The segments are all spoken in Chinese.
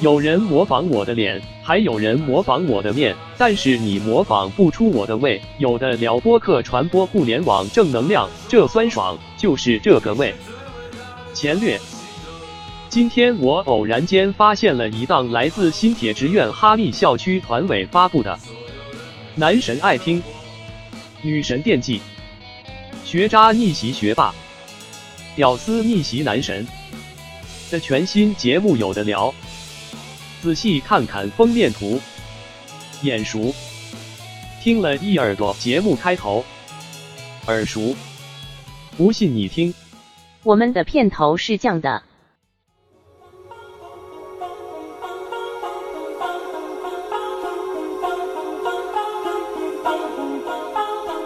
有人模仿我的脸，还有人模仿我的面，但是你模仿不出我的味。有的聊播客传播互联网正能量，这酸爽就是这个味。前略。今天我偶然间发现了一档来自新铁职院哈密校区团委发布的“男神爱听，女神惦记，学渣逆袭学霸，屌丝逆袭男神”的全新节目，有的聊。仔细看看封面图，眼熟。听了一耳朵，节目开头耳熟。不信你听，我们的片头是这样的。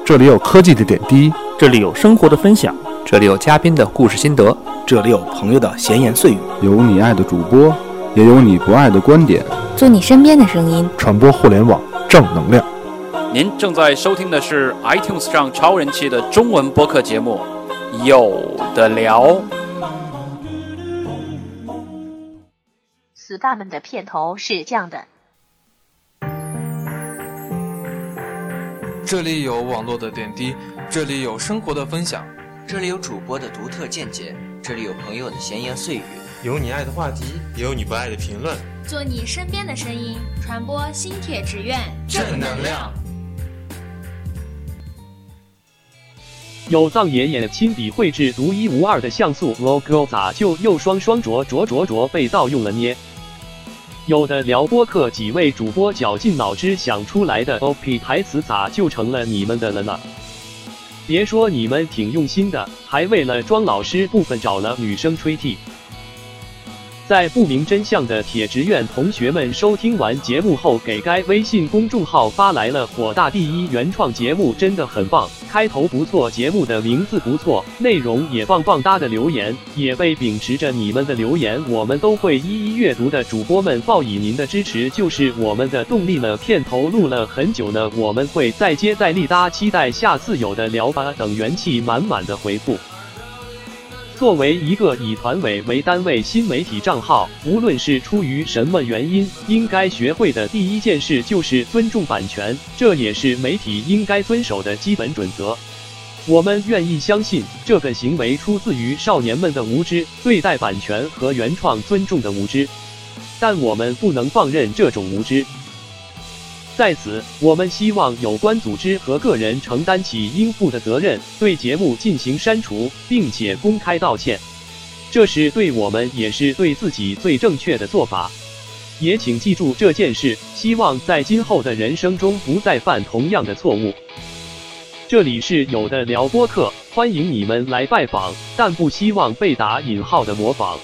这里有科技的点滴，这里有生活的分享，这里有嘉宾的故事心得，这里有朋友的闲言碎语，有你爱的主播，也有你不爱的观点，做你身边的声音，传播互联网正能量。您正在收听的是 iTunes 上超人气的中文播客节目《有的聊》。死大们的片头是这样的。这里有网络的点滴，这里有生活的分享，这里有主播的独特见解，这里有朋友的闲言碎语，有你爱的话题，也有你不爱的评论。做你身边的声音，传播新铁职院正能量。有藏爷爷亲笔绘制独一无二的像素 logo，咋就又双双着着着着被盗用了呢？有的聊播客几位主播绞尽脑汁想出来的 OP 台词，咋就成了你们的了呢？别说你们挺用心的，还为了装老师部分找了女生吹替。在不明真相的铁职院同学们收听完节目后，给该微信公众号发来了“火大第一原创节目真的很棒，开头不错，节目的名字不错，内容也棒棒哒”的留言，也被秉持着你们的留言，我们都会一一阅读的。主播们报以您的支持就是我们的动力了。片头录了很久呢，我们会再接再厉哒，期待下次有的聊吧等元气满满的回复。作为一个以团委为单位新媒体账号，无论是出于什么原因，应该学会的第一件事就是尊重版权，这也是媒体应该遵守的基本准则。我们愿意相信这个行为出自于少年们的无知，对待版权和原创尊重的无知，但我们不能放任这种无知。在此，我们希望有关组织和个人承担起应负的责任，对节目进行删除，并且公开道歉。这是对我们，也是对自己最正确的做法。也请记住这件事，希望在今后的人生中不再犯同样的错误。这里是有的聊播客，欢迎你们来拜访，但不希望被打引号的模仿。